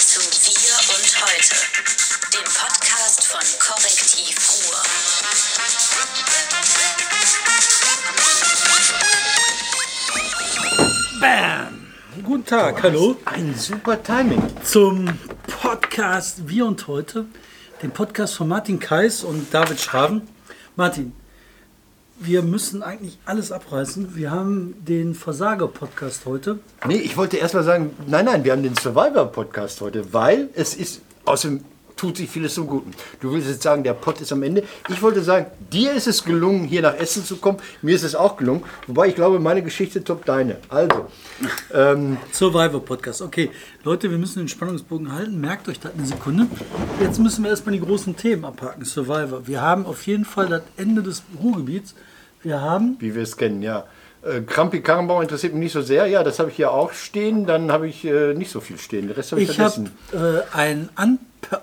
zu Wir und Heute, dem Podcast von Korrektiv Ruhr. Bam! Guten Tag, hallo Ein super Timing. zum Podcast Wir und Heute, dem Podcast von Martin Kais und David Schraven. Martin, wir müssen eigentlich alles abreißen. Wir haben den Versager-Podcast heute. Nee, ich wollte erst mal sagen, nein, nein, wir haben den Survivor-Podcast heute, weil es ist, außerdem tut sich vieles zum Guten. Du willst jetzt sagen, der Pod ist am Ende. Ich wollte sagen, dir ist es gelungen, hier nach Essen zu kommen. Mir ist es auch gelungen. Wobei ich glaube, meine Geschichte toppt deine. Also, ähm, Survivor-Podcast. Okay, Leute, wir müssen den Spannungsbogen halten. Merkt euch das eine Sekunde. Jetzt müssen wir erstmal die großen Themen abhaken. Survivor. Wir haben auf jeden Fall das Ende des Ruhrgebiets. Wir haben wie wir es kennen, ja. Äh, Krampi Karrenbauer interessiert mich nicht so sehr. Ja, das habe ich hier auch stehen. Dann habe ich äh, nicht so viel stehen. Den Rest habe ich, Ich habe vergessen. äh, ein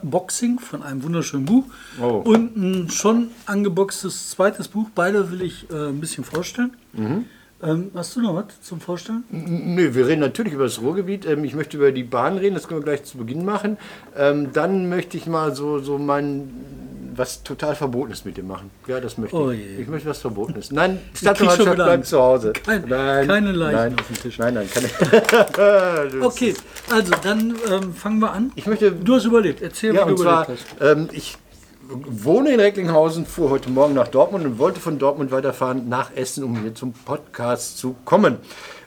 Unboxing von einem wunderschönen Buch Oh. und ein schon angeboxtes zweites Buch. Beide will ich äh, ein bisschen vorstellen. Mhm. Ähm, hast du noch was zum Vorstellen? Nö, wir reden natürlich über das Ruhrgebiet. Ähm, ich möchte über die Bahn reden, das können wir gleich zu Beginn machen. Ähm, dann möchte ich mal so, so mein, was total Verbotenes mit dir machen. Ja, das möchte Oh ich. je. Ich möchte was Verbotenes. Nein, wieder bleibt zu Hause. Kein- keine Leichen auf dem Tisch. Nein, nein, keine. Okay, also dann ähm, fangen wir an. Ich möchte Du hast überlegt. Erzähl, Ja, wie du und zwar, überlegt hast. ähm, ich wohne in Recklinghausen, fuhr heute Morgen nach Dortmund und wollte von Dortmund weiterfahren nach Essen, um hier zum Podcast zu kommen.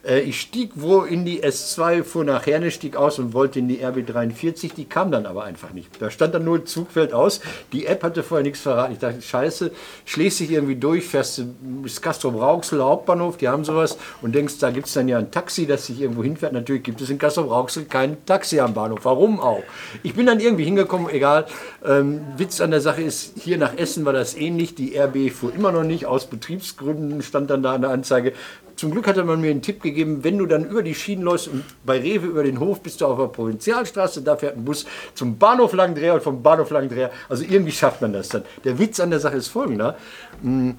Äh, ich stieg wo in die S2, fuhr nach Herne, stieg aus und wollte in die RB43, die kam dann aber einfach nicht. Da stand dann nur Zug fällt aus. Die App hatte vorher nichts verraten. Ich dachte, scheiße, schlägst dich irgendwie durch, fährst bis Castro-Brauxel Hauptbahnhof, die haben sowas und denkst, da gibt es dann ja ein Taxi, das sich irgendwo hinfährt. Natürlich gibt es in Castro-Brauxel kein Taxi am Bahnhof. Warum auch? Ich bin dann irgendwie hingekommen, egal. Ähm, Witz an der Sache ist, hier nach Essen war das ähnlich. Die RB fuhr immer noch nicht. Aus Betriebsgründen stand dann da eine Anzeige. Zum Glück hatte man mir einen Tipp gegeben, wenn du dann über die Schienen läufst und bei Rewe über den Hof bist du auf der Provinzialstraße, da fährt ein Bus zum Bahnhof Langendreher und vom Bahnhof Langendreher. Also irgendwie schafft man das dann. Der Witz an der Sache ist folgender. Mm,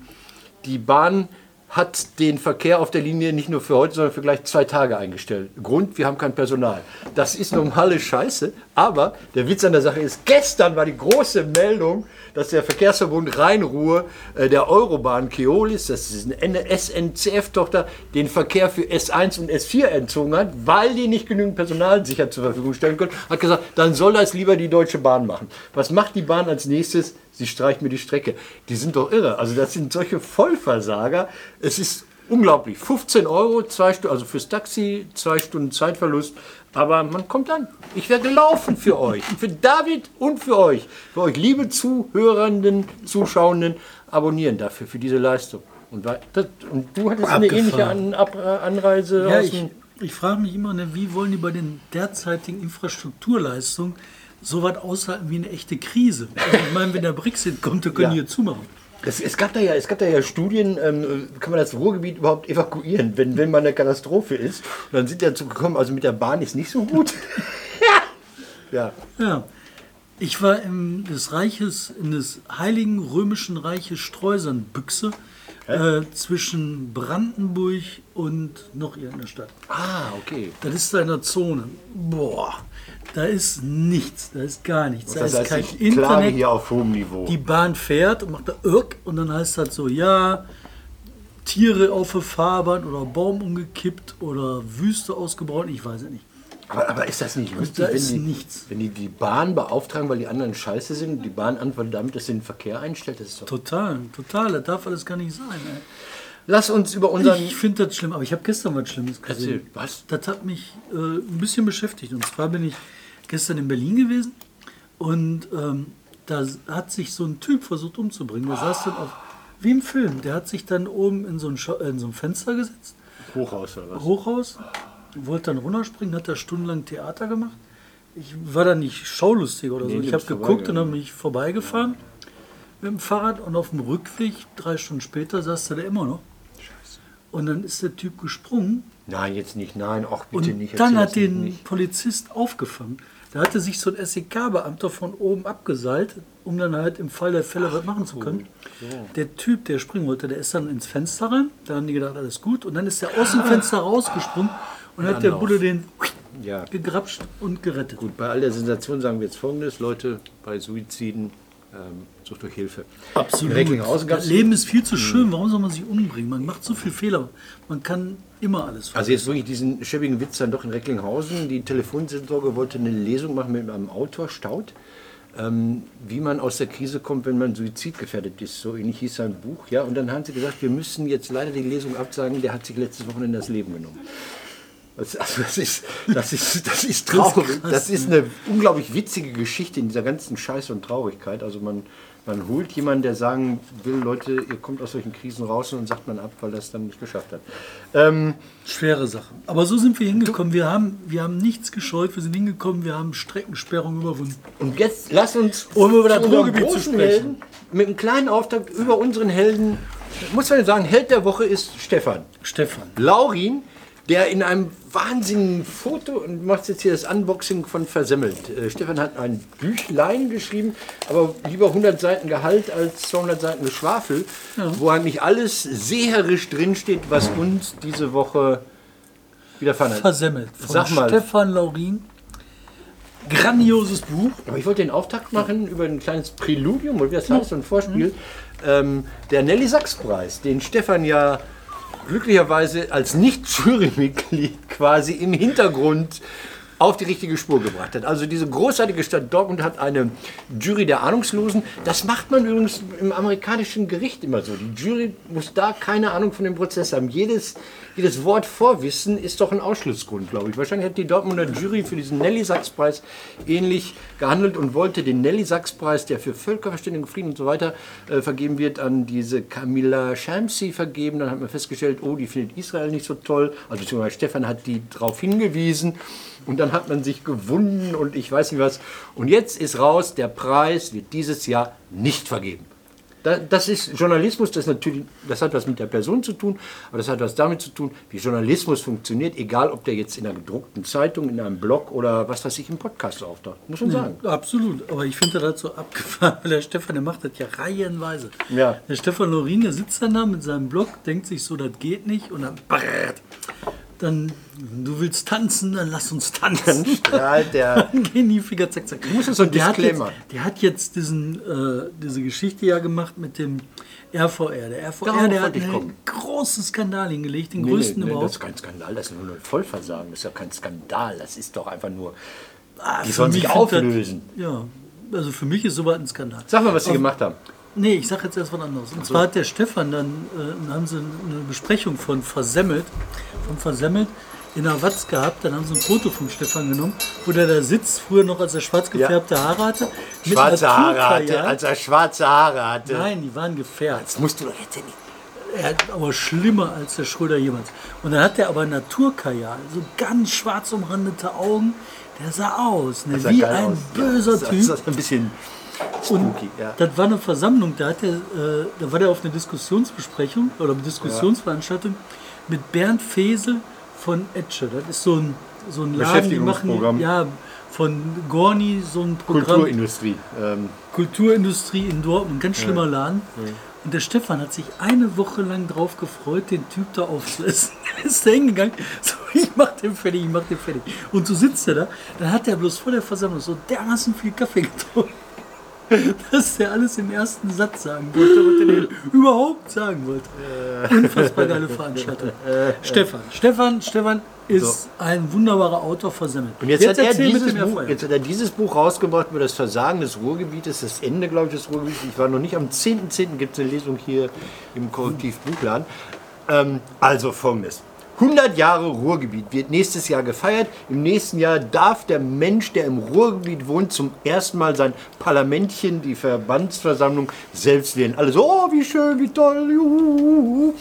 Die Bahn hat den Verkehr auf der Linie nicht nur für heute, sondern für gleich zwei Tage eingestellt. Grund, wir haben kein Personal. Das ist normale Scheiße, aber der Witz an der Sache ist, gestern war die große Meldung, dass der Verkehrsverbund Rhein-Ruhr äh, der Eurobahn Keolis, das ist eine SNCF-Tochter, den Verkehr für S1 und S4 entzogen hat, weil die nicht genügend Personal sicher zur Verfügung stellen können. Hat gesagt, dann soll das lieber die Deutsche Bahn machen. Was macht die Bahn als nächstes? Sie streicht mir die Strecke. Die sind doch irre. Also das sind solche Vollversager. Es ist unglaublich. 15 Euro, zwei Stunden, also fürs Taxi, zwei Stunden Zeitverlust. Aber man kommt an. Ich wäre gelaufen für euch. Für David und für euch. Für euch, liebe Zuhörenden, Zuschauenden, abonnieren dafür, für diese Leistung. Und, das, und du hattest eine Abgefahren. ähnliche An äh, Anreise Ja, ich, ich frage mich immer, ne, wie wollen die bei den derzeitigen Infrastrukturleistungen so was aushalten wie eine echte Krise? Also ich meine, wenn der Brexit kommt, dann können Ja. die hier zumachen. Es, es, gab da ja, es gab da ja Studien, ähm, kann man das Ruhrgebiet überhaupt evakuieren, wenn, wenn mal eine Katastrophe ist. Und dann sind die dazu gekommen, also mit der Bahn ist nicht so gut. ja. Ja. Ich war im des Reiches, in des Heiligen Römischen Reiches Streusernbüchse äh, zwischen Brandenburg und noch irgendeiner Stadt. Ah, okay. Das ist da in der Zone. Boah, da ist nichts, da ist gar nichts. Da Das ist heißt, kein ich klage Internet. hier auf hohem Niveau. Die Bahn fährt und macht da irk und dann heißt das so, ja, Tiere auf der Fahrbahn oder Baum umgekippt oder Wüste ausgebaut, ich weiß es nicht. aber, aber ist das nicht lustig, da wenn, ist die, nichts. wenn die die Bahn beauftragen, weil die anderen scheiße sind und die Bahn antwortet damit, dass sie den Verkehr einstellt? Das ist doch Total, total, das darf alles gar nicht sein. Ey. Lass uns über unseren... Ich finde das schlimm, aber ich habe gestern was Schlimmes gesehen. Erzähl, was? Das hat mich äh, ein bisschen beschäftigt. Und zwar bin ich gestern in Berlin gewesen und ähm, da hat sich so ein Typ versucht umzubringen. Der saß dann auf, wie im Film, der hat sich dann oben in so ein, Scha- in so ein Fenster gesetzt, Hochhaus oder was? Hochhaus, wollte dann runterspringen, hat da stundenlang Theater gemacht. Ich war da nicht schaulustig oder so. Nee, du ich habe geguckt und habe mich vorbeigefahren mit dem Fahrrad und auf dem Rückweg, drei Stunden später, saß er da immer noch. Und dann ist der Typ gesprungen Nein, jetzt nicht. Nein, auch bitte und nicht. dann hat den nicht. Polizist aufgefangen. Da hatte sich so ein SEK-Beamter von oben abgeseilt, um dann halt im Fall der Fälle was machen zu können. Der Typ, der springen wollte, der ist dann ins Fenster rein. Da haben die gedacht, alles gut. Und dann ist er aus dem Fenster rausgesprungen und hat der. Bulle den Ja. gegrapscht und gerettet. Gut, bei all der Sensation sagen wir jetzt folgendes, Leute, bei Suiziden ähm, sucht euch Hilfe. Absolut. Das Leben ist viel zu schön. Warum soll man sich umbringen? Man macht so viel Fehler. Man kann immer alles Also jetzt wirklich diesen schäbigen Witz dann doch in Recklinghausen. Die Telefonseelsorge wollte eine Lesung machen mit einem Autor, Staud, ähm, wie man aus der Krise kommt, wenn man suizidgefährdet ist. So ähnlich hieß sein Buch. Ja, und dann haben sie gesagt, wir müssen jetzt leider die Lesung absagen, der hat sich letztes Wochenende das Leben genommen. Das, also das, ist, das, ist, das ist traurig. Das ist eine unglaublich witzige Geschichte in dieser ganzen Scheiße und Traurigkeit. Also man, man holt jemanden, der sagen will, Leute, ihr kommt aus solchen Krisen raus und sagt man ab, weil das dann nicht geschafft hat. Ähm, Schwere Sache. Aber so sind wir hingekommen. Wir haben, wir haben nichts gescheut. Wir sind hingekommen. Wir haben Streckensperrung überwunden. Und jetzt lass uns Um über das Ruhrgebiet zu sprechen. Helden mit einem kleinen Auftakt über unseren Helden. Muss man sagen, Held der Woche ist Stefan. Stefan. Laurin, der in einem wahnsinnigen Foto und du machst jetzt hier das Unboxing von Versemmelt. Äh, Stefan hat ein Büchlein geschrieben, aber lieber 100 Seiten Gehalt als 200 Seiten Geschwafel, wo eigentlich alles seherisch drinsteht, was uns diese Woche widerfahren hat. Versemmelt. Von Sag mal. Stefan Laurin. Grandioses Buch. Aber ich wollte den Auftakt machen über ein kleines Präludium, oder wie das heißt, so ein Vorspiel. Ähm, der Nelly Sachs-Preis, den Stefan ja glücklicherweise als Nicht-Jury-Mitglied quasi im Hintergrund auf die richtige Spur gebracht hat. Also diese großartige Stadt Dortmund hat eine Jury der Ahnungslosen. Das macht man übrigens im amerikanischen Gericht immer so. Die Jury muss da keine Ahnung von dem Prozess haben. Jedes, jedes Wort Vorwissen ist doch ein Ausschlussgrund, glaube ich. Wahrscheinlich hat die Dortmunder Jury für diesen Nelly-Sachs-Preis ähnlich gehandelt und wollte den Nelly-Sachs-Preis, der für Völkerverständigung, Frieden und so weiter äh, vergeben wird, an diese Camilla Shamsi vergeben. Dann hat man festgestellt, oh, die findet Israel nicht so toll. Also beziehungsweise Stefan hat die darauf hingewiesen. Und dann hat man sich gewunden und ich weiß nicht was. Und jetzt ist raus, der Preis wird dieses Jahr nicht vergeben. Da- Das ist Journalismus, das, natürlich, das hat was mit der Person zu tun, aber das hat was damit zu tun, wie Journalismus funktioniert, egal ob der jetzt in einer gedruckten Zeitung, in einem Blog oder was weiß ich im Podcast auftaucht. Muss man sagen. Absolut, aber ich finde das so abgefahren, weil der Stefan, der macht das ja reihenweise. Ja. Der Stefan Lorin, der sitzt dann da mit seinem Blog, denkt sich so, das geht nicht und dann brrrt. Dann, du willst tanzen, dann lass uns tanzen. Strahlt der. Dann gehen die Finger zack, zack. muss jetzt so ein der hat Disclaimer. Jetzt, der hat jetzt diesen, äh, diese Geschichte ja gemacht mit dem RVR. Der RVR, Darauf der hat einen kommen. großen Skandal hingelegt, den Nee, größten nee, nee, das überhaupt. ist kein Skandal, das ist nur ein Vollversagen, das ist ja kein Skandal, das ist doch einfach nur. Ah, Die sollen sich find das- auflösen. Ja, also für mich ist sowas ein Skandal. Sag mal, was sie gemacht haben. Nee, ich sage jetzt erst was anderes. Und zwar hat der Stefan dann, äh, haben sie eine Besprechung von Versemmelt, von Versemmelt in der Watz gehabt. Dann haben sie ein Foto vom Stefan genommen, wo der da sitzt, früher noch als er schwarz gefärbte Haare hatte. mit Schwarze Haare hatte, als er schwarze Haare hatte. Nein, die waren gefärbt. Das musst du doch jetzt ja nicht. Er hat aber schlimmer als der Schröder jemals. Und dann hat er aber Naturkajal, so ganz schwarz umrandete Augen. Der sah aus, ne, wie ein aus. böser Das Typ. ist ein bisschen Und spooky, ja. das war eine Versammlung, da, hat er, äh, da war der auf einer Diskussionsbesprechung oder Diskussionsveranstaltung mit Bernd Fesel von Etche. Das ist so ein, so ein Laden, die machen ja, von Gorni so ein Programm. Kulturindustrie. Ähm, Kulturindustrie in Dortmund, ganz schlimmer Laden. Und der Stefan hat sich eine Woche lang drauf gefreut, den Typ da aufzuessen. Ist da hingegangen, so, ich mach den fertig, ich mach den fertig. Und so sitzt er da, dann hat er bloß vor der Versammlung so dermaßen viel Kaffee getrunken, dass er alles im ersten Satz sagen wollte, er denn überhaupt sagen wollte. Unfassbar geile Veranstaltung. Stefan, Stefan, Stefan ist ein wunderbarer Autor versemmelt. und jetzt, hat er dieses Buch, jetzt hat er dieses Buch rausgebracht über das Versagen des Ruhrgebietes, das Ende, glaube ich, des Ruhrgebietes. Ich war noch nicht am 10.10. gibt es eine Lesung hier im Korrektiv Buchladen. Ähm, also folgendes. 100 Jahre Ruhrgebiet wird nächstes Jahr gefeiert. Im nächsten Jahr darf der Mensch, der im Ruhrgebiet wohnt, zum ersten Mal sein Parlamentchen, die Verbandsversammlung, selbst wählen. Alle so, oh, wie schön, wie toll. Juhu.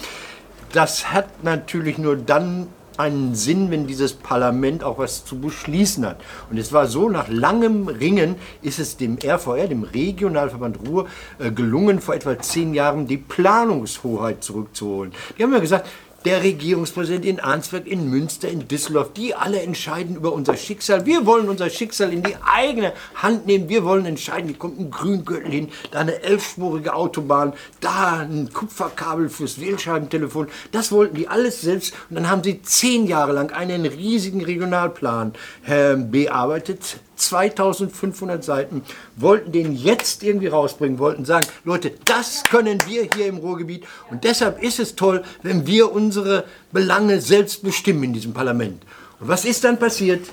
Das hat natürlich nur dann einen Sinn, wenn dieses Parlament auch was zu beschließen hat. Und es war so, nach langem Ringen ist es dem RVR, dem Regionalverband Ruhr, äh, gelungen, vor etwa zehn Jahren die Planungshoheit zurückzuholen. Die haben ja gesagt, der Regierungspräsident in Arnsberg, in Münster, in Düsseldorf, die alle entscheiden über unser Schicksal. Wir wollen unser Schicksal in die eigene Hand nehmen. Wir wollen entscheiden, hier kommt ein Grüngürtel hin, da eine elfspurige Autobahn, da ein Kupferkabel fürs Wählscheibentelefon. Das wollten die alles selbst. Und dann haben sie zehn Jahre lang einen riesigen Regionalplan äh, bearbeitet 2500 Seiten, wollten den jetzt irgendwie rausbringen, wollten sagen, Leute, das können wir hier im Ruhrgebiet und deshalb ist es toll, wenn wir unsere Belange selbst bestimmen in diesem Parlament. Und was ist dann passiert?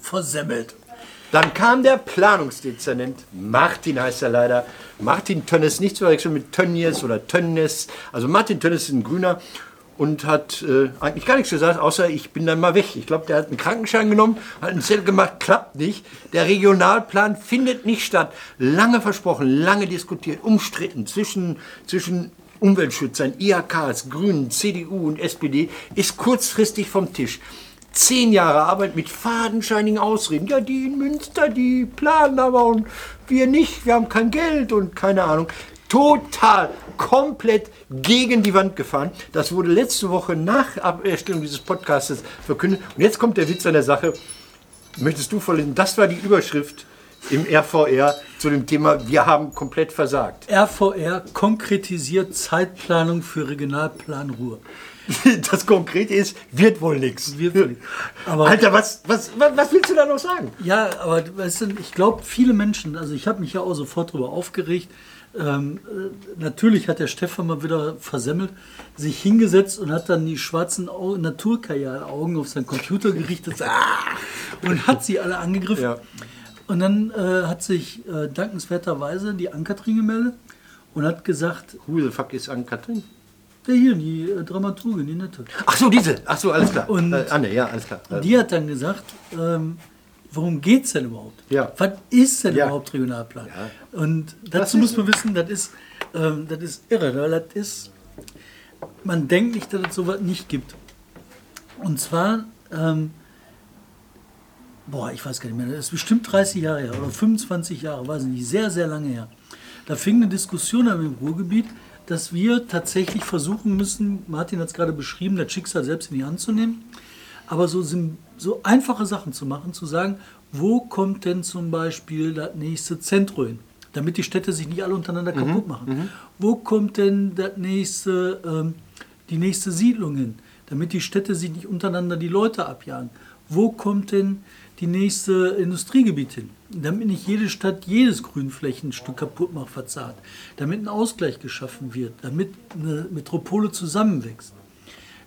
Versemmelt. Dann kam der Planungsdezernent, Martin heißt er leider, Martin Tönnes, nicht zu verwechseln mit Tönnies oder Tönnes, also Martin Tönnes ist ein Grüner und hat äh, eigentlich gar nichts gesagt, außer ich bin dann mal weg. Ich glaube, der hat einen Krankenschein genommen, hat einen Zettel gemacht, klappt nicht. Der Regionalplan findet nicht statt. Lange versprochen, lange diskutiert, umstritten zwischen, zwischen Umweltschützern, IHKs, Grünen, CDU und SPD, ist kurzfristig vom Tisch. Zehn Jahre Arbeit mit fadenscheinigen Ausreden. Ja, die in Münster, die planen aber und wir nicht, wir haben kein Geld und keine Ahnung. Total, komplett gegen die Wand gefahren. Das wurde letzte Woche nach Erstellung dieses Podcasts verkündet. Und jetzt kommt der Witz an der Sache. Möchtest du vorlesen? Das war die Überschrift im RVR zu dem Thema Wir haben komplett versagt. RVR konkretisiert Zeitplanung für Regionalplan Ruhr. Das Konkrete ist, wird wohl nichts. Alter, was, was, was, was willst du da noch sagen? Ja, aber weißt du, ich glaube, viele Menschen, also ich habe mich ja auch sofort darüber aufgeregt. Ähm, äh, natürlich hat der Stefan mal wieder versemmelt, sich hingesetzt und hat dann die schwarzen Au Naturkajalaugen auf seinen Computer gerichtet ah, und hat sie alle angegriffen. Ja. Und dann äh, hat sich äh, dankenswerterweise die Ankatrin gemeldet und hat gesagt, Who the fuck ist Ann-Kathrin? der hier, die äh, Dramaturgin, die nette. Ach so, diese. Ach so, alles klar. Und- äh, Anne, ja, alles klar. Die hat dann gesagt, ähm, worum geht es denn überhaupt? Ja. Was ist denn Ja. überhaupt Regionalplan? Ja. Und dazu muss man wissen, das ist, ähm, das ist irre, weil das ist, man denkt nicht, dass es sowas nicht gibt. Und zwar, ähm, boah, ich weiß gar nicht mehr, das ist bestimmt 30 Jahre her oder 25 Jahre, weiß ich nicht, sehr, sehr lange her. Da fing eine Diskussion an im Ruhrgebiet, dass wir tatsächlich versuchen müssen, Martin hat es gerade beschrieben, das Schicksal selbst in die Hand zu nehmen, aber so, sim- so einfache Sachen zu machen, zu sagen, wo kommt denn zum Beispiel das nächste Zentrum hin, damit die Städte sich nicht alle untereinander kaputt machen. Wo kommt denn das nächste, ähm, die nächste Siedlung hin, damit die Städte sich nicht untereinander die Leute abjagen. Wo kommt denn die nächste Industriegebiet hin? Damit nicht jede Stadt jedes Grünflächenstück kaputt macht, verzahnt. Damit ein Ausgleich geschaffen wird, damit eine Metropole zusammenwächst.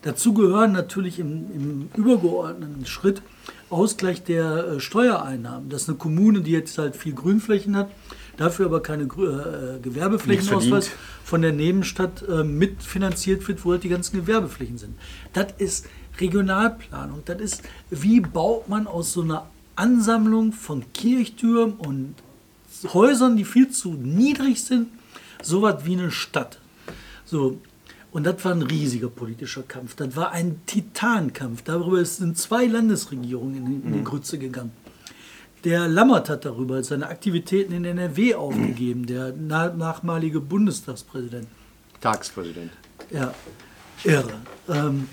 Dazu gehören natürlich im, im übergeordneten Schritt Ausgleich der äh, Steuereinnahmen. Dass eine Kommune, die jetzt halt viel Grünflächen hat, dafür aber keine äh, Gewerbeflächenausweis von der Nebenstadt äh, mitfinanziert wird, wo halt die ganzen Gewerbeflächen sind. Das ist Regionalplanung. Das ist, wie baut man aus so einer Ansammlung von Kirchtürmen und Häusern, die viel zu niedrig sind, sowas wie eine Stadt. So. Und das war ein riesiger politischer Kampf. Das war ein Titankampf. Darüber sind zwei Landesregierungen in, in die Grütze gegangen. Der Lammert hat darüber seine Aktivitäten in NRW aufgegeben, der na nachmalige Bundestagspräsident. Tagspräsident. Ja, irre. Ähm,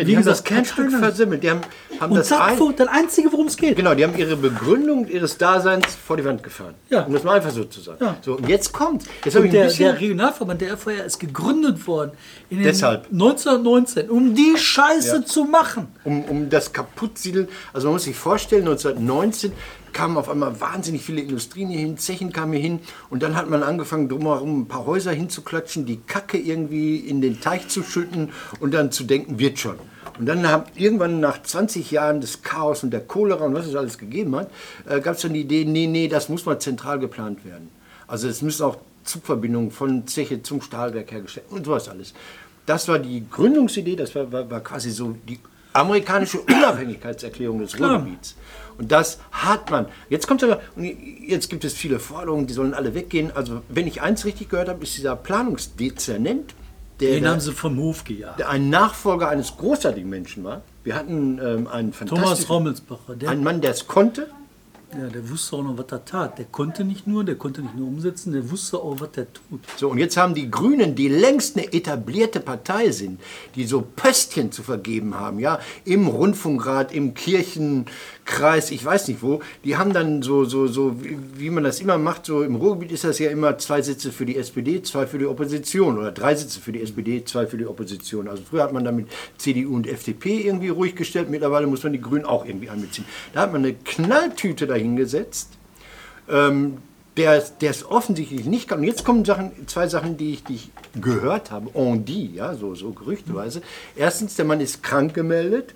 Ja, Wie die haben das Kernstück versemmelt. Die haben, haben und das zack, ein, das Einzige, worum es geht. Genau, die haben ihre Begründung ihres Daseins vor die Wand gefahren. Ja. Um das mal einfach so zu sagen. Ja. So, und jetzt kommt. Jetzt Und ich ein der, bisschen. der Regionalverband, der FVR, ist gegründet worden in Deshalb. 1919, um die Scheiße Ja. zu machen. um, um das Kaputtsiedeln. Also man muss sich vorstellen, 1919 kamen auf einmal wahnsinnig viele Industrien hier hin, Zechen kamen hier hin und dann hat man angefangen, drumherum ein paar Häuser hinzuklatschen, die Kacke irgendwie in den Teich zu schütten und dann zu denken, wird schon. Und dann haben irgendwann nach 20 Jahren des Chaos und der Cholera und was es alles gegeben hat, äh, gab es dann die Idee, nee, nee, das muss mal zentral geplant werden. Also es müssen auch Zugverbindungen von Zeche zum Stahlwerk hergestellt und sowas alles. Das war die Gründungsidee, das war, war, war quasi so die amerikanische Unabhängigkeitserklärung des. Ruhrgebiets. Und das hat man. Jetzt kommt aber, jetzt gibt es viele Forderungen, die sollen alle weggehen. Also wenn ich eins richtig gehört habe, ist dieser Planungsdezernent, der, Den haben sie vom Hof gejagt. der ein Nachfolger eines großartigen Menschen war. Wir hatten ähm, einen Thomas fantastischen, Rommelsbacher, der einen Mann, der es konnte, Ja, der wusste auch noch, was er tat. Der konnte nicht nur, der konnte nicht nur umsetzen, der wusste auch, was er tut. So, und jetzt haben die Grünen, die längst eine etablierte Partei sind, die so Pöstchen zu vergeben haben, ja, im Rundfunkrat, im Kirchenkreis, ich weiß nicht wo, die haben dann so, so, so, wie, man das immer macht, so im Ruhrgebiet ist das ja immer zwei Sitze für die SPD, zwei für die Opposition oder drei Sitze für die SPD, zwei für die Opposition. Also früher hat man damit CDU und FDP irgendwie ruhig gestellt, mittlerweile muss man die Grünen auch irgendwie einbeziehen. Da hat man eine Knalltüte dahingesetzt, ähm, der, der es offensichtlich nicht kann. Und jetzt kommen Sachen, zwei Sachen, die ich, die ich gehört habe, on dit, ja, so, so gerüchteweise. Erstens, der Mann ist krank gemeldet.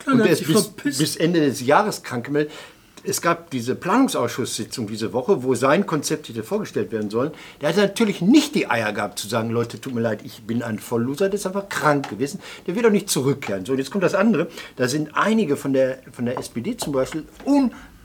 Klar, und der hat ist bis, bis Ende des Jahres krank gemeldet. Es gab diese Planungsausschusssitzung diese Woche, wo sein Konzept hätte vorgestellt werden sollen. Der hatte natürlich nicht die Eier gehabt zu sagen, Leute, tut mir leid, ich bin ein Vollloser, der ist einfach krank gewesen. Der wird auch nicht zurückkehren. So, und jetzt kommt das andere. Da sind einige von der, von der SPD zum Beispiel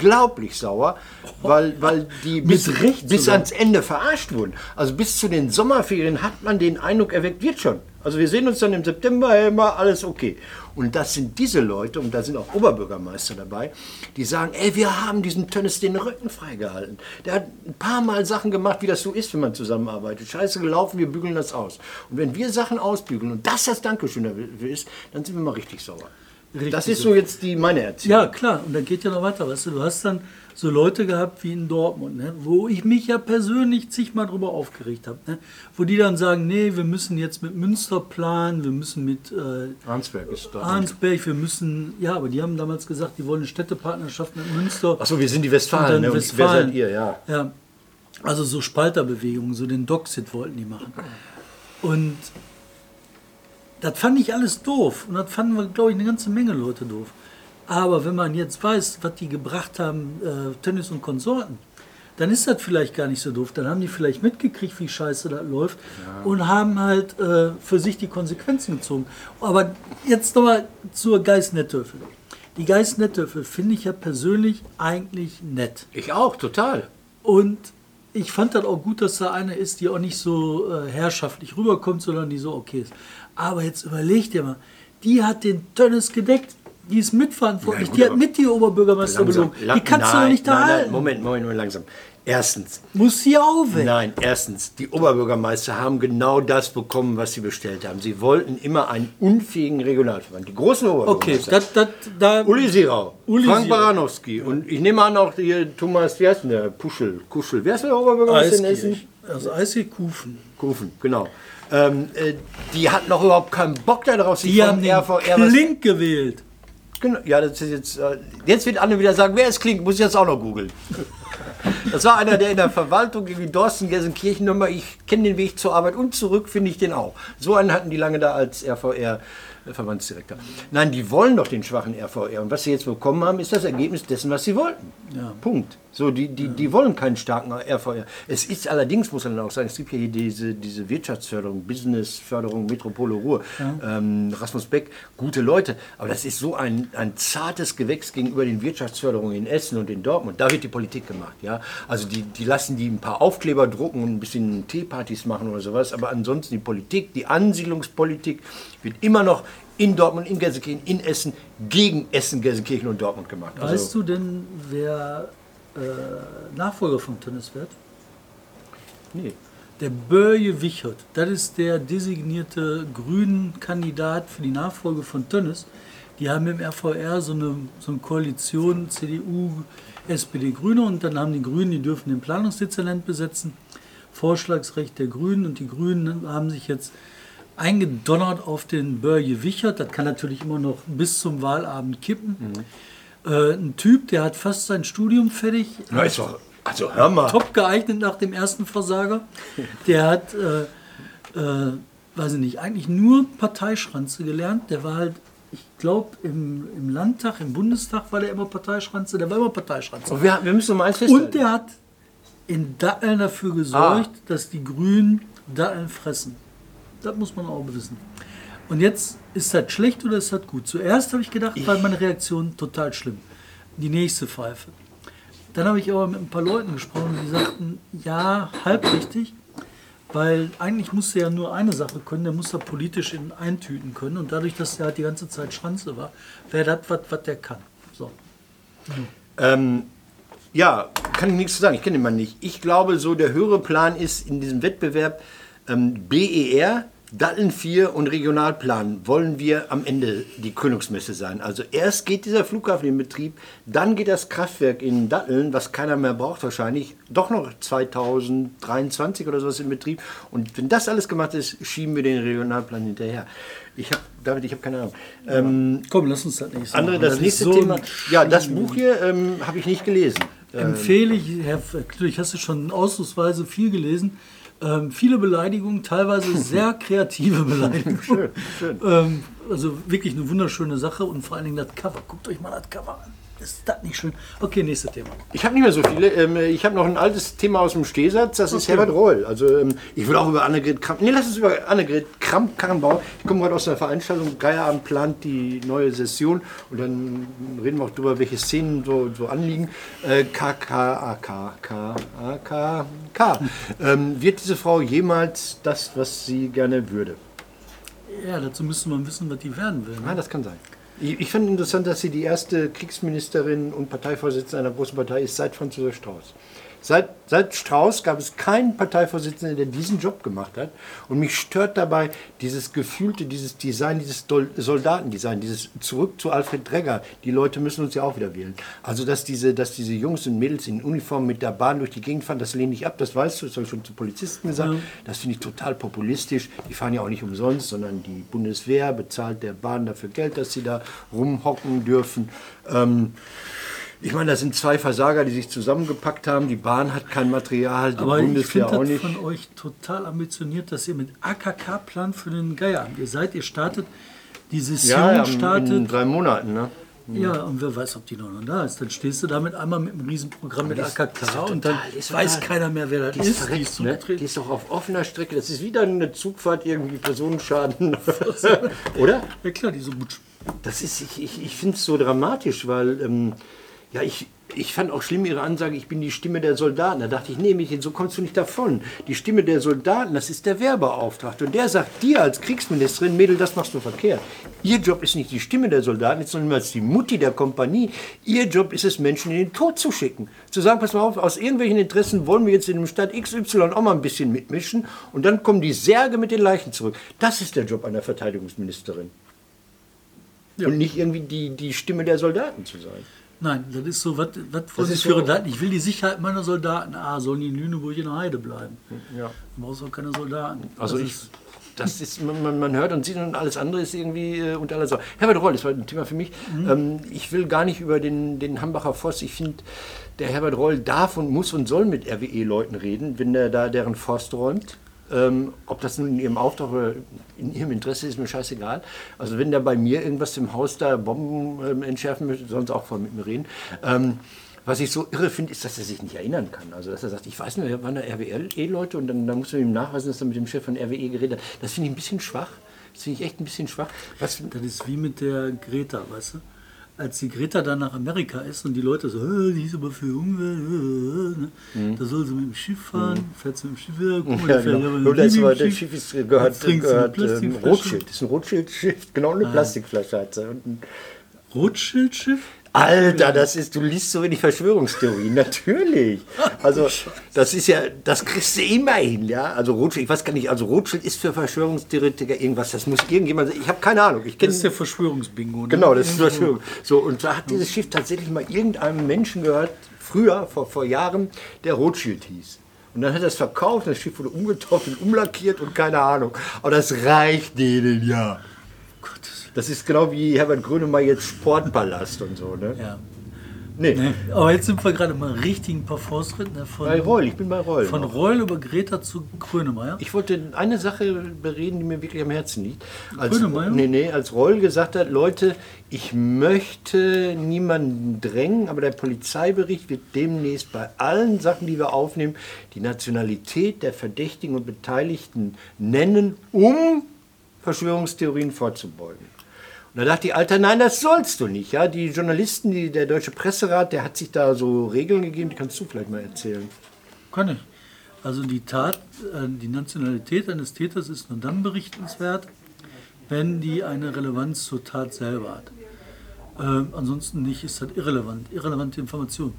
unglaublich sauer, weil, weil die bis, bis ans Ende verarscht wurden. Also bis zu den Sommerferien hat man den Eindruck erweckt, wird schon. Also wir sehen uns dann im September immer, alles okay. Und das sind diese Leute, und da sind auch Oberbürgermeister dabei, die sagen, ey, wir haben diesem Tönnes den Rücken freigehalten. Der hat ein paar Mal Sachen gemacht, wie das so ist, wenn man zusammenarbeitet. Scheiße gelaufen, wir bügeln das aus. Und wenn wir Sachen ausbügeln und das das Dankeschön dafür ist, dann sind wir mal richtig sauer. Richtig das ist so. jetzt die meine Erzählung. Ja, klar, und da geht ja noch weiter, weißt du, du hast dann so Leute gehabt wie in Dortmund, ne, wo ich mich ja persönlich zigmal drüber aufgeregt habe, ne, wo die dann sagen, nee, wir müssen jetzt mit Münster planen, wir müssen mit äh, Arnsberg ist da. Arnsberg, wir müssen, ja, aber die haben damals gesagt, die wollen eine Städtepartnerschaft mit Münster. Achso, wir sind die Westfalen, ne? Und wer Westfalen. seid ihr? Ja. Ja, also so Spalterbewegungen, so den Doxit wollten die machen. Und das fand ich alles doof. Und das fanden wir, glaube ich, eine ganze Menge Leute doof. Aber wenn man jetzt weiß, was die gebracht haben, äh, Tennis und Konsorten, dann ist das vielleicht gar nicht so doof. Dann haben die vielleicht mitgekriegt, wie scheiße das läuft und haben halt äh, für sich die Konsequenzen gezogen. Aber jetzt nochmal zur Geist-Nettöffel. Die Geist-Nettöffel finde ich ja persönlich eigentlich nett. Ich auch, total. Und ich fand das auch gut, dass da eine ist, die auch nicht so äh, herrschaftlich rüberkommt, sondern die so okay ist. Aber jetzt überleg dir mal, die hat den Tönnes gedeckt. Die ist mitverantwortlich. Ja, gut, die hat mit die Oberbürgermeister belogen. Die kannst du doch nicht da nein, halten. Nein, Moment, Moment, Moment, langsam. Erstens, Muss sie auch weg. nein, erstens, die Oberbürgermeister haben genau das bekommen, was sie bestellt haben. Sie wollten immer einen unfähigen Regionalverband. Die großen Okay, Oberbürgermeister. das, das, da, Uli Sirau, Uli Frank Sirau. Baranowski und ich nehme an auch hier Thomas, wie heißt denn der? Puschel, Kuschel. Wer ist der Oberbürgermeister in Essen? Also Eiskirch-Kufen. Kufen, genau. Ähm, äh, die hatten noch überhaupt keinen Bock darauf, sich Die haben den RVR was Klink gewählt. Genau, ja, das ist jetzt. Äh, jetzt wird Anne wieder sagen, wer es klingt, muss ich jetzt auch noch googeln. Das war einer, der in der Verwaltung, irgendwie Dorsten, Gelsenkirchen, Nummer, ich kenne den Weg zur Arbeit und zurück, finde ich den auch. So einen hatten die lange da als RVR. Verbandsdirektor. Nein, die wollen doch den schwachen RVR. Und was sie jetzt bekommen haben, ist das Ergebnis dessen, was sie wollten. Ja. Punkt. So, die, die, die wollen keinen starken RVR. Es ist allerdings, muss man auch sagen, es gibt ja hier diese, diese Wirtschaftsförderung, Businessförderung, Metropole Ruhr, ähm, Rasmus Beck, gute Leute. Aber das ist so ein, ein zartes Gewächs gegenüber den Wirtschaftsförderungen in Essen und in Dortmund. Da wird die Politik gemacht. Ja? Also die, die lassen die ein paar Aufkleber drucken und ein bisschen Teepartys machen oder sowas. Aber ansonsten die Politik, die Ansiedlungspolitik wird immer noch in Dortmund, in Gelsenkirchen, in Essen, gegen Essen, Gelsenkirchen und Dortmund gemacht. Also Weißt du denn, wer äh, Nachfolger von Tönnes wird? Nee. Der Börje Wichert, das ist der designierte Grünen-Kandidat für die Nachfolge von Tönnes. Die haben im RVR so eine, so eine Koalition CDU, SPD, Grüne und dann haben die Grünen, die dürfen den Planungsdezernent besetzen. Vorschlagsrecht der Grünen und die Grünen haben sich jetzt eingedonnert auf den Börje Wichert. Das kann natürlich immer noch bis zum Wahlabend kippen. Äh, ein Typ, der hat fast sein Studium fertig. Na, ist doch, also hör mal. Top geeignet nach dem ersten Versager. Der hat, äh, äh, weiß ich nicht, eigentlich nur Parteischranze gelernt. Der war halt, ich glaube, im, im Landtag, im Bundestag war der immer Parteischranze. Der war immer Parteischranze. Und wir, wir müssen mal eins festhalten. Und der hat in Datteln dafür gesorgt, dass die Grünen Datteln fressen. Das muss man auch wissen. Und jetzt ist das schlecht oder ist das gut? Zuerst habe ich gedacht, war meine Reaktion total schlimm. Die nächste Pfeife. Dann habe ich aber mit ein paar Leuten gesprochen, die sagten, ja, halb richtig, weil eigentlich musste er ja nur eine Sache können, der muss da politisch in eintüten können und dadurch, dass er halt die ganze Zeit Schranze war, wäre das was, was der kann. So. Ähm, Ja, kann ich nichts zu sagen. Ich kenne den Mann nicht. Ich glaube, so der höhere Plan ist in diesem Wettbewerb ähm, BER, Datteln 4 und Regionalplan wollen wir am Ende die Krönungsmesse sein. Also erst geht dieser Flughafen in Betrieb, dann geht das Kraftwerk in Datteln, was keiner mehr braucht wahrscheinlich, doch noch 2023 oder sowas in Betrieb. Und wenn das alles gemacht ist, schieben wir den Regionalplan hinterher. Ich habe, David, ich habe keine Ahnung. Ähm, Komm, lass uns das nächste andere, das ist nächste so Thema. Ja, das. Buch hier ähm, habe ich nicht gelesen. Empfehle ich, Herr Klüch, hast du schon ausnahmsweise viel gelesen. Ähm, viele Beleidigungen, teilweise sehr kreative Beleidigungen. Schön, schön. Ähm, also wirklich eine wunderschöne Sache und vor allen Dingen das Cover. Guckt euch mal das Cover an. Ist das nicht schön? Okay, nächstes Thema. Ich habe nicht mehr so viele. Ähm, ich habe noch ein altes Thema aus dem Stehsatz. Das ist Herbert Reul. Also ähm, ich will auch über Annegret Kramp. Nee, lass uns über Annegret Kramp-Karrenbauer. Ich komme gerade aus einer Veranstaltung. Geierabend plant die neue Session. Und dann reden wir auch darüber, welche Szenen so, so anliegen. Äh, KKAK. KAK. Ähm, wird diese Frau jemals das, was sie gerne würde? Ja, dazu müsste man wissen, was die werden will. Ne? das kann sein. Ich, ich finde interessant, dass sie die erste Kriegsministerin und Parteivorsitzende einer großen Partei ist seit Franz Josef Strauß. Seit, seit Strauß gab es keinen Parteivorsitzenden, der diesen Job gemacht hat. Und mich stört dabei dieses gefühlte, dieses Design, dieses Soldatendesign, dieses zurück zu Alfred Dregger. Die Leute müssen uns ja auch wieder wählen. Also, dass diese, dass diese Jungs und Mädels in Uniform mit der Bahn durch die Gegend fahren, das lehne ich ab, das weißt du, das habe ich schon zu Polizisten gesagt. Das finde ich total populistisch. Die fahren ja auch nicht umsonst, sondern die Bundeswehr bezahlt der Bahn dafür Geld, dass sie da rumhocken dürfen. Ähm, ich meine, das sind zwei Versager, die sich zusammengepackt haben. Die Bahn hat kein Material, die Aber ich Bundeswehr finde auch das nicht. von euch total ambitioniert, dass ihr mit AKK plant für den Geierabend. Ihr seid, ihr startet, die Session Ja, ja, startet. in drei Monaten. Ne? Ja, und wer weiß, ob die noch da ist. Dann stehst du damit einmal mit einem Riesenprogramm mit die ist- AKK die ist doch und dann total- die weiß total- keiner mehr, wer das Die ist. ist, Die verreckt, ist ne? die ist doch auf offener Strecke. Das ist wieder eine Zugfahrt, irgendwie Personenschaden. Oder? Ja klar, diese Butsch. Das ist, ich, ich, ich finde es so dramatisch, weil ähm, ja, ich, ich fand auch schlimm ihre Ansage, ich bin die Stimme der Soldaten. Da dachte ich, nee, Mädchen, so kommst du nicht davon. Die Stimme der Soldaten, das ist der Wehrbeauftragte. Und der sagt dir als Kriegsministerin, Mädel, das machst du verkehrt. Ihr Job ist nicht die Stimme der Soldaten, sondern als die Mutti der Kompanie. Ihr Job ist es, Menschen in den Tod zu schicken. Zu sagen, pass mal auf, aus irgendwelchen Interessen wollen wir jetzt in dem Stadt XY auch mal ein bisschen mitmischen. Und dann kommen die Särge mit den Leichen zurück. Das ist der Job einer Verteidigungsministerin. Und nicht irgendwie die, die Stimme der Soldaten zu sein. Nein, das ist so, was was wollen ist Sie für so- Soldaten? Ich will die Sicherheit meiner Soldaten. Ah, sollen die in Lüneburg in der Heide bleiben? Ja. Du brauchst auch keine Soldaten. Also Das ich, ist- das ist, man, man- man hört und sieht und alles andere ist irgendwie äh, unter aller Sau. Herbert Reul, das war ein Thema für mich. Ähm, ich will gar nicht über den, den Hambacher Forst. Ich finde, der Herbert Reul darf und muss und soll mit RWE-Leuten reden, wenn der da deren Forst räumt. Ähm, ob das nun in ihrem Auftrag oder in ihrem Interesse ist, mir scheißegal. Also wenn der bei mir irgendwas im Haus da Bomben ähm, entschärfen möchte, sonst auch voll mit mir reden. Ähm, was ich so irre finde, ist, dass er sich nicht erinnern kann. Also, dass er sagt, ich weiß wir waren da RWE-Leute und dann, dann muss man ihm nachweisen, dass er mit dem Chef von RWE geredet hat. Das finde ich ein bisschen schwach. Das finde ich echt ein bisschen schwach. Was, Das ist wie mit der Greta, weißt du? Als die Greta dann nach Amerika ist und die Leute so, "Äh, die ist aber für Umwelt, äh, ne? da soll sie mit dem Schiff fahren, fährt sie mit dem Schiff her, guck mal, Mhm. ja, genau. Und noch das war, mit das Schiff ist, gehört, gehört ähm. Rothschild. Das ist ein Rothschild-Schiff, genau eine Plastikflasche hat sie. Rothschild-Schiff? Alter, das ist, du liest so wenig Verschwörungstheorien, natürlich. Also, das ist ja, das kriegst du immer hin, ja. Also Rothschild, ich weiß gar nicht, also Rothschild ist für Verschwörungstheoretiker irgendwas, das muss irgendjemand, ich habe keine Ahnung, ich Das kenne ist der Verschwörungsbingo. Ne? Genau, das ist. Verschwörung. So, und da hat dieses Schiff tatsächlich mal irgendeinem Menschen gehört, früher, vor, vor Jahren, der Rothschild hieß. Und dann hat er es verkauft, das Schiff wurde umgetauft und umlackiert und keine Ahnung. Aber das reicht denen ja. Das ist genau wie Herbert Grönemeyer jetzt Sportpalast und so, ne? Ja. Nee, Ne? Aber jetzt sind wir gerade mal richtig ein paar Forstritt. Ne? Von, bei Reul, ich bin bei Reul. von noch. Reul über Greta zu Grönemeyer. Ich wollte eine Sache bereden, die mir wirklich am Herzen liegt. Als, Grönemeyer? nee, nee, als Reul gesagt hat, Leute, ich möchte niemanden drängen, aber der Polizeibericht wird demnächst bei allen Sachen, die wir aufnehmen, die Nationalität der Verdächtigen und Beteiligten nennen, um Verschwörungstheorien vorzubeugen. Und da dachte ich, Alter, nein, das sollst du nicht. Ja? Die Journalisten, die, der Deutsche Presserat, der hat sich da so Regeln gegeben, die kannst du vielleicht mal erzählen. Kann ich. Also die Tat, äh, die Nationalität eines Täters ist nur dann berichtenswert, wenn die eine Relevanz zur Tat selber hat. Ähm, ansonsten nicht, ist das irrelevant, irrelevante Information.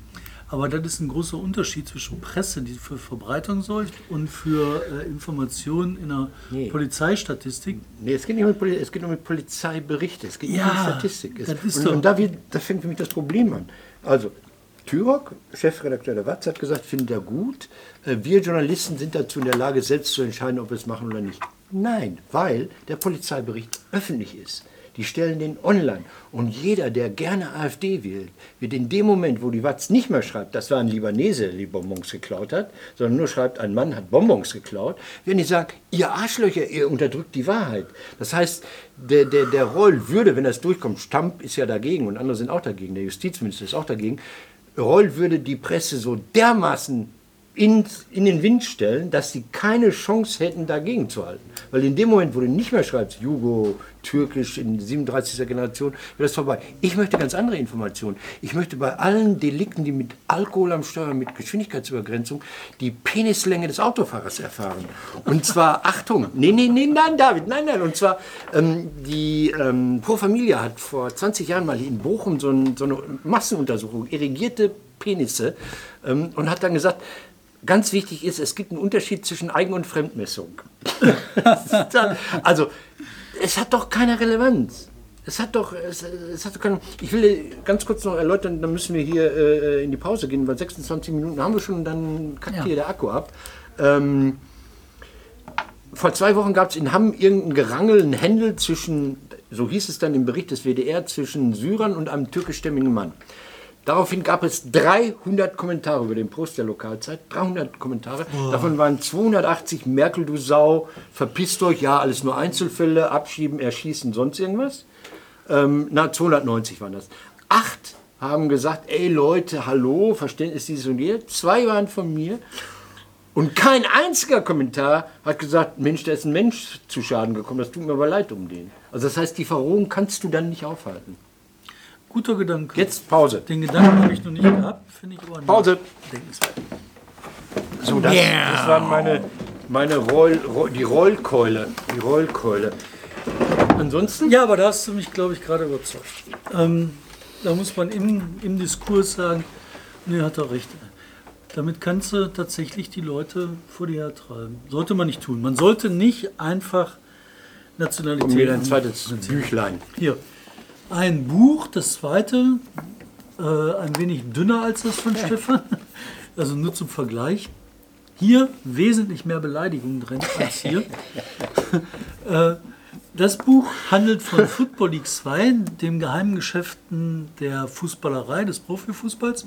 Aber das ist ein großer Unterschied zwischen Presse, die für Verbreitung sorgt, und für äh, Informationen in der Nee. Polizeistatistik. Nee, es geht nicht um, Poli es geht um Polizeiberichte, es geht nicht Ja, um Statistik. Es, das ist und, doch- und da, wird, da fängt für mich das Problem an. Also, Thürok, Chefredakteur der Watz, hat gesagt, findet er gut. Äh, Wir Journalisten sind dazu in der Lage, selbst zu entscheiden, ob wir es machen oder nicht. Nein, weil der Polizeibericht öffentlich ist. Die stellen den online. Und jeder, der gerne AfD wählt, wird in dem Moment, wo die Watz nicht mehr schreibt, das war ein Libanese, der die Bonbons geklaut hat, sondern nur schreibt, ein Mann hat Bonbons geklaut, werden die sagen, ihr Arschlöcher, ihr unterdrückt die Wahrheit. Das heißt, der, der, der Roll würde, wenn das durchkommt, Stamp ist ja dagegen und andere sind auch dagegen, der Justizminister ist auch dagegen, Roll würde die Presse so dermaßen in, in den Wind stellen, dass sie keine Chance hätten, dagegen zu halten. Weil in dem Moment, wo du nicht mehr schreibst, Jugo, Türkisch in 37. Generation, wird das vorbei. Ich möchte ganz andere Informationen. Ich möchte bei allen Delikten, die mit Alkohol am Steuer, mit Geschwindigkeitsübergrenzung, die Penislänge des Autofahrers erfahren. Und zwar, Achtung, nee, nee, nee, nein, David, nein, nein. Und zwar, ähm, die ähm, Pro Familia hat vor 20 Jahren mal in Bochum so, ein, so eine Massenuntersuchung, irrigierte Penisse, ähm, und hat dann gesagt, Ganz wichtig ist, es gibt einen Unterschied zwischen Eigen- und Fremdmessung. also, es hat doch keine Relevanz. Es hat doch, es, es hat doch keine, ich will ganz kurz noch erläutern, dann müssen wir hier äh, in die Pause gehen, weil 26 Minuten haben wir schon und dann kackt Ja. hier der Akku ab. Ähm, vor zwei Wochen gab es in Hamm irgendein Gerangel, ein Händel zwischen, so hieß es dann im Bericht des WDR, zwischen Syrern und einem türkischstämmigen Mann. Daraufhin gab es 300 Kommentare über den Post der Lokalzeit. 300 Kommentare. Davon waren 280 Merkel, du Sau, verpisst euch, ja, alles nur Einzelfälle, abschieben, erschießen, sonst irgendwas. Ähm, na, 290 waren das. Acht haben gesagt, ey Leute, hallo, Verständnis dies und jenes. Zwei waren von mir. Und kein einziger Kommentar hat gesagt, Mensch, da ist ein Mensch zu Schaden gekommen, das tut mir aber leid um den. Also das heißt, die Verrohung kannst du dann nicht aufhalten. Guter Gedanke. Jetzt Pause. Den Gedanken habe ich noch nicht gehabt, finde ich aber Pause. denkenswert. So, das, das waren meine, meine Roll, Roll, die Rollkeule. Die Rollkeule. Ansonsten? Ja, aber da hast du mich, glaube ich, gerade überzeugt. Ähm, da muss man im, im Diskurs sagen, nee, hat er recht. Damit kannst du tatsächlich die Leute vor dir hertreiben. Sollte man nicht tun. Man sollte nicht einfach Nationalität. Und mir ein zweites Büchlein. Hier. Ein Buch, das zweite, äh, ein wenig dünner als das von Stefan. Also nur zum Vergleich. Hier wesentlich mehr Beleidigungen drin als hier. äh, das Buch handelt von Football League 2, dem geheimen Geschäften der Fußballerei, des Profifußballs.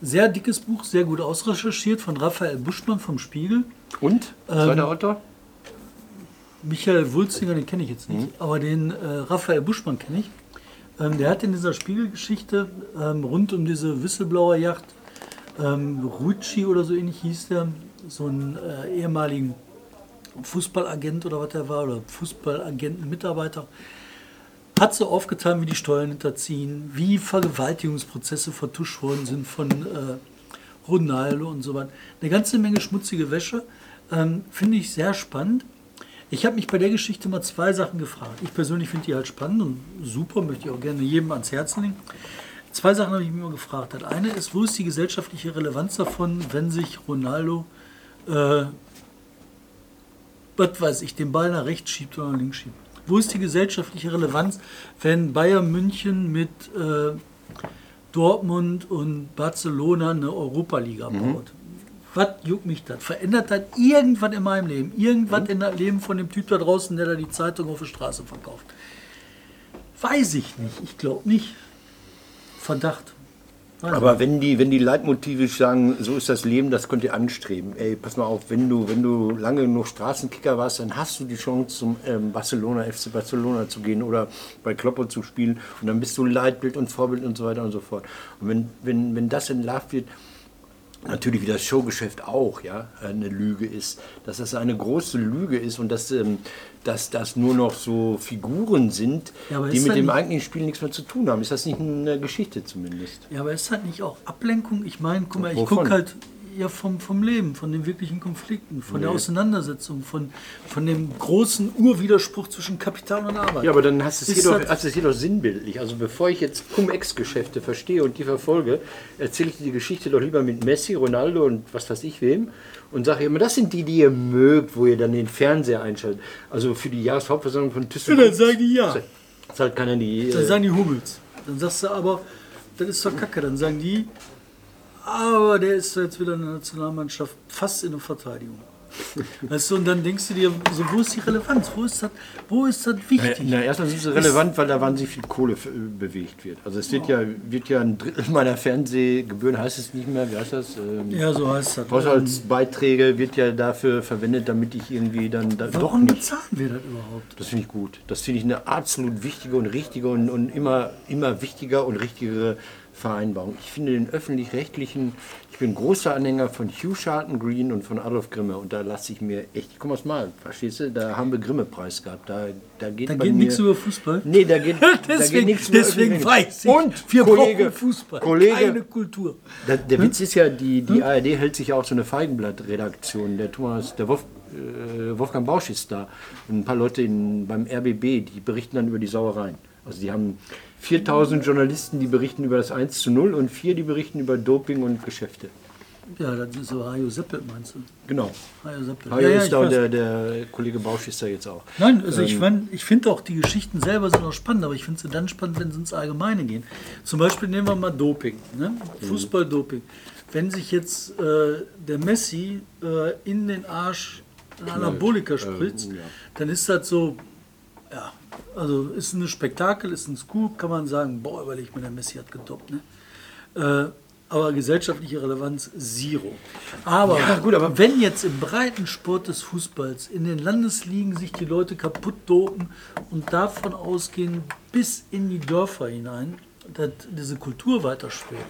Sehr dickes Buch, sehr gut ausrecherchiert von Raphael Buschmann vom Spiegel. Und? Zweiter Autor? Michael Wulzinger, den kenne ich jetzt Mhm. nicht, aber den äh, Raphael Buschmann kenne ich. Ähm, der hat in dieser Spiegelgeschichte ähm, rund um diese Whistleblower-Yacht, ähm, Rucci oder so ähnlich hieß der, so einen äh, ehemaligen Fußballagent oder was der war, oder Fußballagenten-Mitarbeiter, hat so aufgetan, wie die Steuern hinterziehen, wie Vergewaltigungsprozesse vertuscht worden sind von äh, Ronaldo und so weiter. Eine ganze Menge schmutzige Wäsche. Ähm, Finde ich sehr spannend. Ich habe mich bei der Geschichte mal zwei Sachen gefragt. Ich persönlich finde die halt spannend und super, möchte ich auch gerne jedem ans Herzen legen. Zwei Sachen habe ich mir mal gefragt. Das eine ist, wo ist die gesellschaftliche Relevanz davon, wenn sich Ronaldo, äh, was weiß ich, den Ball nach rechts schiebt oder nach links schiebt? Wo ist die gesellschaftliche Relevanz, wenn Bayern München mit äh, Dortmund und Barcelona eine Europa-Liga baut? Was juckt mich das? Verändert das irgendwas in meinem Leben? Irgendwas in das Leben von dem Typ da draußen, der da die Zeitung auf der Straße verkauft? Weiß ich nicht. Ich glaube nicht. Verdacht. Weiß Aber wenn die, wenn die leitmotivisch sagen, so ist das Leben, das könnt ihr anstreben. Ey, pass mal auf, wenn du, wenn du lange genug Straßenkicker warst, dann hast du die Chance, zum ähm, Barcelona, FC Barcelona zu gehen oder bei Kloppo zu spielen und dann bist du Leitbild und Vorbild und so weiter und so fort. Und wenn, wenn, wenn das entlarvt wird, natürlich wie das Showgeschäft auch, ja, eine Lüge ist, dass das eine große Lüge ist und dass, ähm, dass das nur noch so Figuren sind, Ja, die mit dem eigentlichen Spiel nichts mehr zu tun haben. Ist das nicht eine Geschichte zumindest? Ja, aber ist halt nicht auch Ablenkung? Ich meine, guck mal, ich gucke halt, ja vom, vom Leben, von den wirklichen Konflikten, von der Nee. Auseinandersetzung, von, von dem großen Urwiderspruch zwischen Kapital und Arbeit. Ja, aber dann hast du es Ist hier, doch, das- hast es hier doch sinnbildlich. Also bevor ich jetzt Cum-Ex-Geschäfte verstehe und die verfolge, erzähle ich dir die Geschichte doch lieber mit Messi, Ronaldo und was weiß ich wem und sage immer, das sind die, die ihr mögt, wo ihr dann den Fernseher einschaltet. Also für die Jahreshauptversammlung von Ja, ThyssenKrupp. dann sagen die ja. Das hat keiner die... Dann Äh, sagen die Hummels. Dann sagst du aber, das ist doch kacke. Dann sagen die, aber der ist jetzt wieder in der Nationalmannschaft fast in der Verteidigung. Weißt du, und dann denkst du dir, so, wo ist die Relevanz? Wo ist das, wo ist das wichtig? na, erstmal sind sie relevant, weil da wahnsinnig viel Kohle f- bewegt wird. Also es wird ja, wird ja ein Drittel meiner Fernsehgebühren, heißt es nicht mehr, wie heißt das? Ähm, Ja, so heißt das. Haushaltsbeiträge wird ja dafür verwendet, damit ich irgendwie dann da, doch Warum nicht bezahlen wir das überhaupt? Das finde ich gut. Das finde ich eine absolut wichtige und richtige und, und immer, immer wichtiger und richtigere Vereinbarung. Ich finde den öffentlich-rechtlichen, ich bin großer Anhänger von Hugh Charlton Green und von Adolf Grimme und da lasse ich mir echt, ich komme aus Mal, verstehst du, da haben wir Grimme-Preis gehabt. Da, da geht, Da geht nichts über Fußball. Nee, da geht, da deswegen nichts über deswegen öffentlich- weiß ich, Und wir Kollege, Fußball, Kollege, keine Kultur. der, der Witz ist ja, die, die ARD hält sich ja auch so eine Feigenblatt-Redaktion. Der Thomas, der Wolf, äh, Wolfgang Bausch ist da. Und ein paar Leute in, beim RBB, die berichten dann über die Sauereien. Also die haben 4000 Journalisten, die berichten über das 1 zu 0 und vier, die berichten über Doping und Geschäfte. Ja, das ist so Hajo Seppel, meinst du? Genau. Hajo Seppel. Hajo ja, ja, ist ich da und der, der Kollege Bausch ist da jetzt auch. Nein, also ich, Ähm, mein, ich finde auch, die Geschichten selber sind auch spannend, aber ich finde sie dann spannend, wenn sie ins Allgemeine gehen. Zum Beispiel nehmen wir mal Doping, ne? Mhm. Fußball-Doping. Wenn sich jetzt äh, der Messi äh, in den Arsch Anabolika spritzt, ja. dann ist das so, also ist ein Spektakel, ist ein Scoop, kann man sagen, boah, überleg mir, der Messi hat gedopt, ne? Äh, aber gesellschaftliche Relevanz zero. Aber, Ja, gut, aber- wenn jetzt im breiten Sport des Fußballs in den Landesligen sich die Leute kaputt dopen und davon ausgehen bis in die Dörfer hinein, dass diese Kultur weiterschwebt,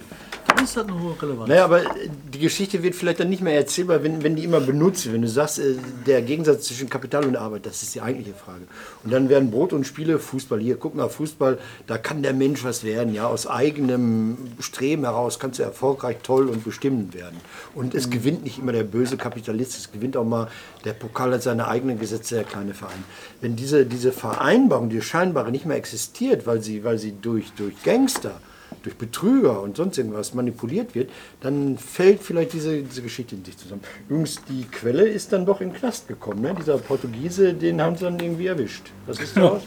ist das eine hohe Relevanz. Naja, aber äh, die Geschichte wird vielleicht dann nicht mehr erzählbar, wenn, wenn die immer benutzt wird. Wenn du sagst, äh, der Gegensatz zwischen Kapital und Arbeit, das ist die eigentliche Frage. Und dann werden Brot und Spiele Fußball. Hier, guck mal, Fußball, da kann der Mensch was werden. Ja, aus eigenem Streben heraus kannst du erfolgreich, toll und bestimmend werden. Und es gewinnt nicht immer der böse Kapitalist, es gewinnt auch mal der Pokal hat seine eigenen Gesetze, der kleine Verein. Wenn diese, diese Vereinbarung, die scheinbare nicht mehr existiert, weil sie, weil sie durch, durch Gangster durch Betrüger und sonst irgendwas manipuliert wird, dann fällt vielleicht diese, diese Geschichte in sich zusammen. Übrigens, die Quelle ist dann doch in den Knast gekommen. Ne? Dieser Portugiese, den haben sie dann irgendwie erwischt. Was ist da?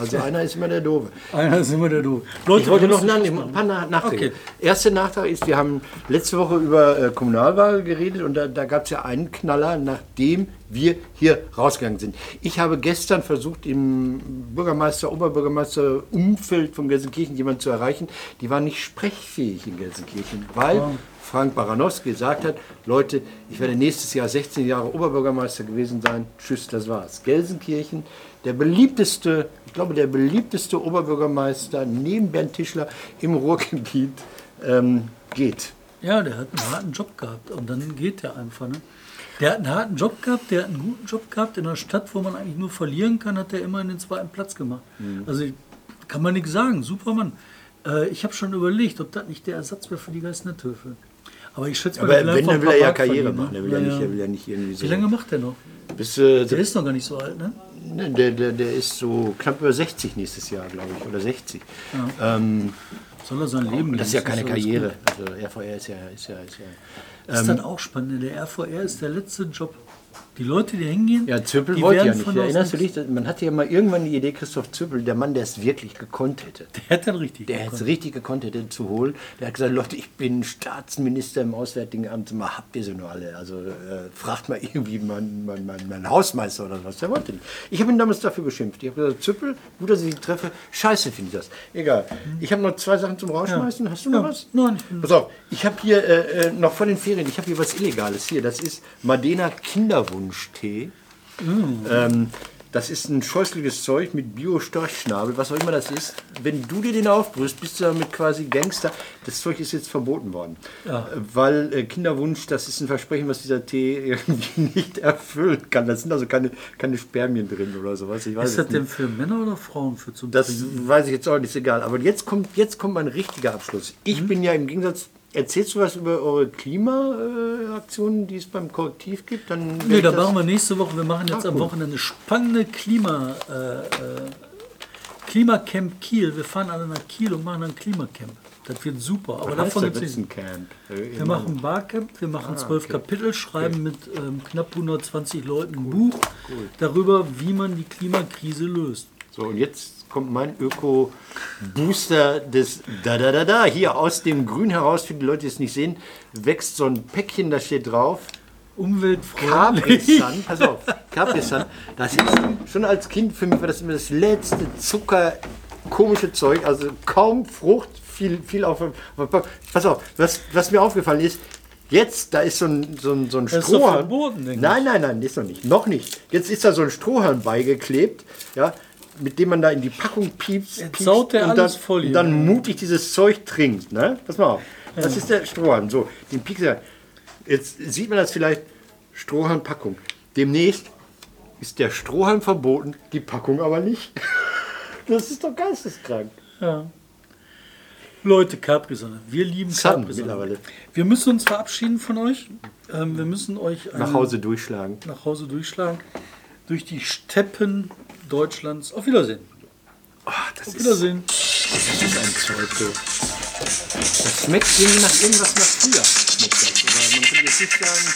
Also einer ist immer der Doofe. Einer ist immer der Du. Leute, Ich wollte noch ein paar Nach Nachträge. Okay. Erster Nachtrag ist, wir haben letzte Woche über äh, Kommunalwahl geredet und da, da gab es ja einen Knaller, nachdem wir hier rausgegangen sind. Ich habe gestern versucht, im Bürgermeister, Oberbürgermeister Umfeld von Gelsenkirchen jemanden zu erreichen. Die waren nicht sprechfähig in Gelsenkirchen, weil Frank Baranowski gesagt hat, Leute, ich werde nächstes Jahr 16 Jahre Oberbürgermeister gewesen sein. Tschüss, das war's. Gelsenkirchen, der beliebteste, ich glaube, der beliebteste Oberbürgermeister neben Bernd Tischler im Ruhrgebiet ähm, geht. Ja, der hat einen harten Job gehabt und dann geht der einfach. Ne? Der hat einen harten Job gehabt, der hat einen guten Job gehabt. In einer Stadt, wo man eigentlich nur verlieren kann, hat er immerhin den zweiten Platz gemacht. Mhm. Also kann man nichts sagen, super Mann. Äh, ich habe schon überlegt, ob das nicht der Ersatz wäre für die Geistnethöfe. Aber ich schätze mal, Aber der wenn, dann will ein er ja Karriere verdienen, machen. ne? Er will ja, Ja, nicht, er will ja nicht irgendwie so. Wie lange macht der noch? Bis, äh, Der ist noch gar nicht so alt, ne? Ne, Der, der, der ist so knapp über 60 nächstes Jahr, glaube ich, oder 60. Ähm, Soll er sein Leben das ist ja keine gut. Karriere. Also RVR ist ja, ist ja, ist ja Ist das auch spannend? Der RVR ist der letzte Job. Die Leute, die hingehen, Ja, Zöppel die wollte ja nicht. Erinnerst du dich? Man hatte ja mal irgendwann die Idee, Christoph Zöppel, der Mann, der es wirklich gekonnt hätte. Der hat dann richtig. Der gekonnt. hätte es richtig gekonnt hätte zu holen. Der hat gesagt, Leute, ich bin Staatsminister im Auswärtigen Amt. Mal habt ihr sie nur alle. Also äh, fragt mal irgendwie meinen mein, mein, mein Hausmeister oder was. Der wollte nicht. Ich habe ihn damals dafür geschimpft. Ich habe gesagt, Züppel, gut, dass ich dich treffe. Scheiße finde ich das. Egal. Ich habe noch zwei Sachen zum Rausschmeißen. Hast du noch Ja. was? Nein, Pass auf, ich habe hier äh, äh, noch vor den Ferien, ich habe hier was Illegales hier. Das ist Madena Kinderwunschtee. Ähm, das ist ein scheußliches Zeug mit Bio-Storchschnabel, was auch immer das ist. Wenn du dir den aufbrüst, bist du damit quasi Gangster. Das Zeug ist jetzt verboten worden. Ja. Weil äh, Kinderwunsch, das ist ein Versprechen, was dieser Tee irgendwie nicht erfüllen kann. Da sind also keine, keine Spermien drin oder sowas. Ich weiß Ist das es denn nicht. für Männer oder Frauen für zum Das Trinken? weiß ich jetzt auch nicht, ist egal. Aber jetzt kommt, jetzt kommt mein richtiger Abschluss. Ich bin ja im Gegensatz erzählst du was über eure Klimaaktionen, die es beim Korrektiv gibt? Dann Nee, da machen wir nächste Woche. Wir machen jetzt Ah, am cool. Wochenende spannende Klima, äh, äh, Klimacamp Kiel. Wir fahren alle nach Kiel und machen ein Klimacamp. Das wird super. Aber Was davon gibt es ein Camp. Äh, Wir machen ein Barcamp, wir machen zwölf okay. Kapitel, schreiben mit ähm, knapp 120 Leuten ein Buch darüber, wie man die Klimakrise löst. So, und jetzt kommt mein Öko-Booster des Da-Da-Da-Da. Hier aus dem Grün heraus, für die Leute, die es nicht sehen, wächst so ein Päckchen, da steht drauf. Umweltfreundlich. Capri-Sun, pass auf, Capri-Sun. Das ist schon als Kind für mich war das immer das letzte Zucker, komische Zeug, also kaum Frucht, viel, viel auf. Pass auf, was, was mir aufgefallen ist, jetzt, da ist so ein, so ein, so ein Das ist Strohhalm. verboten, denke nein, nein, nein, ist noch nicht. Noch nicht. Jetzt ist da so ein Strohhalm beigeklebt, ja, mit dem man da in die Packung piepst, piepst und, dann, voll und dann mutig dieses Zeug trinkt. Ne? Pass mal auf. Das ist der Strohhalm. So, den piekst du. Jetzt sieht man das vielleicht, Strohhalmpackung. Demnächst ist der Strohhalm verboten, die Packung aber nicht. Das ist doch geisteskrank. Ja. Leute, Capri-Sonne. Wir lieben Capri-Sonne. Wir müssen uns verabschieden von euch. Ähm, wir müssen euch Nach Hause durchschlagen. nach Hause durchschlagen. Durch die Steppen Deutschlands. Auf Wiedersehen. Oh, Auf ist, Wiedersehen. das ist ein Zeug so. Das schmeckt irgendwie nach irgendwas nach früher. Aber man kann jetzt nicht sagen,